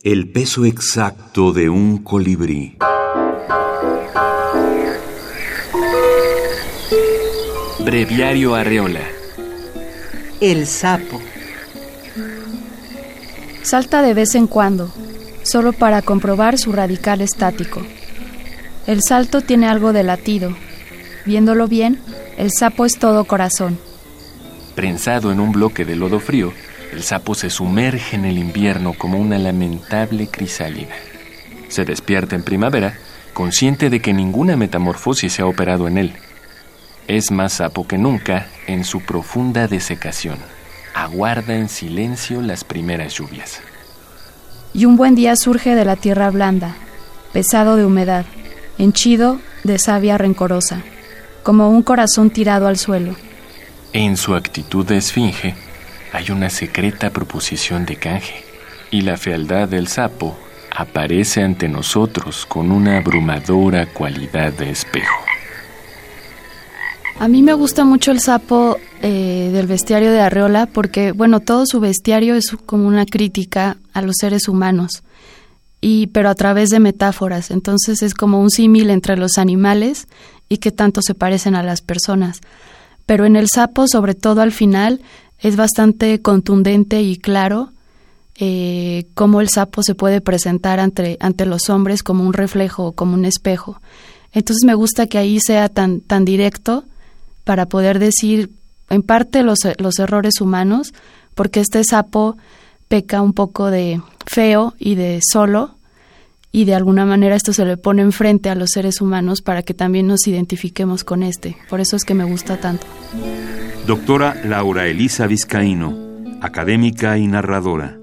El peso exacto de un colibrí. Breviario Arreola. El sapo. Salta de vez en cuando, solo para comprobar su radical estático. El salto tiene algo de latido. Viéndolo bien, el sapo es todo corazón. Prensado en un bloque de lodo frío, el sapo se sumerge en el invierno como una lamentable crisálida. Se despierta en primavera, consciente de que ninguna metamorfosis se ha operado en él. Es más sapo que nunca en su profunda desecación. Aguarda en silencio las primeras lluvias. Y un buen día surge de la tierra blanda, pesado de humedad, henchido de savia rencorosa, como un corazón tirado al suelo. En su actitud de esfinge hay una secreta proposición de canje, y la fealdad del sapo aparece ante nosotros con una abrumadora cualidad de espejo. A mí me gusta mucho el sapo eh, del bestiario de Arreola porque, bueno, todo su bestiario es como una crítica a los seres humanos, y, pero a través de metáforas. Entonces es como un símil entre los animales y que tanto se parecen a las personas. Pero en el sapo, sobre todo al final, es bastante contundente y claro eh, cómo el sapo se puede presentar ante, ante los hombres como un reflejo, como un espejo. Entonces me gusta que ahí sea tan, tan directo para poder decir en parte los, los errores humanos, porque este sapo peca un poco de feo y de solo, y de alguna manera esto se le pone enfrente a los seres humanos para que también nos identifiquemos con este. Por eso es que me gusta tanto. Doctora Laura Elisa Vizcaíno, académica y narradora.